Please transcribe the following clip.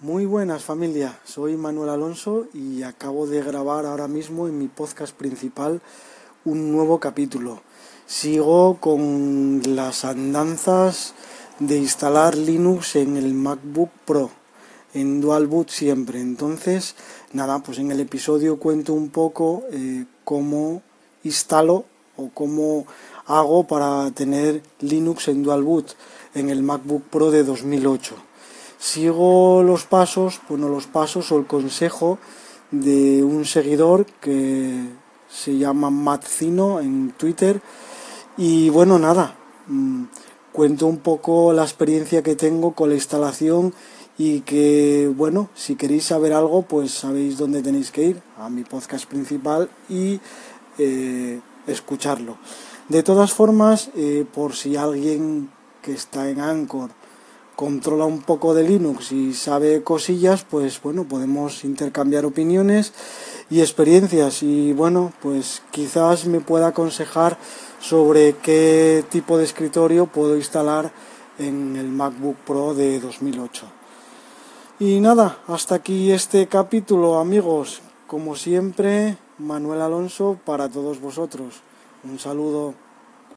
Muy buenas familia, soy Manuel Alonso y acabo de grabar ahora mismo en mi podcast principal un nuevo capítulo. Sigo con las andanzas de instalar Linux en el MacBook Pro, en Dual Boot siempre. Entonces, nada, pues en el episodio cuento un poco eh, cómo instalo o cómo hago para tener Linux en Dual Boot en el MacBook Pro de 2008 sigo los pasos, bueno, los pasos o el consejo de un seguidor que se llama Matzino en Twitter y bueno, nada, mm, cuento un poco la experiencia que tengo con la instalación y que bueno, si queréis saber algo, pues sabéis dónde tenéis que ir, a mi podcast principal y eh, escucharlo. De todas formas, eh, por si alguien que está en Anchor controla un poco de Linux y sabe cosillas, pues bueno, podemos intercambiar opiniones y experiencias y bueno, pues quizás me pueda aconsejar sobre qué tipo de escritorio puedo instalar en el MacBook Pro de 2008. Y nada, hasta aquí este capítulo amigos. Como siempre, Manuel Alonso para todos vosotros. Un saludo.